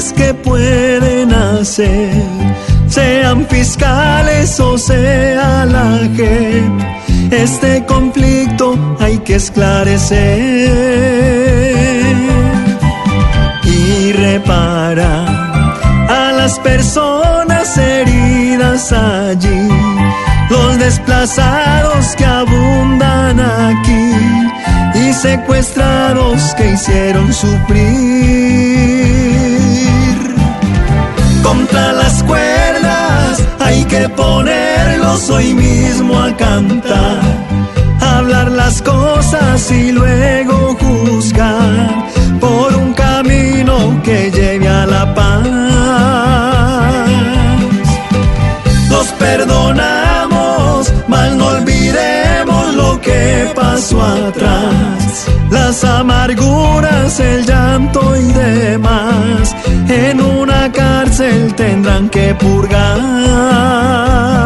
Que pueden hacer, sean fiscales o sea la JEP, este conflicto hay que esclarecer y reparar a las personas heridas allí, los desplazados que abundan aquí y secuestrados que hicieron sufrir. Que ponerlos hoy mismo a cantar, hablar las cosas y luego juzgar por un camino que lleve a la paz. Los perdonamos, mal no olvidemos lo que pasó atrás. Las amarguras, el tendrán que purgar.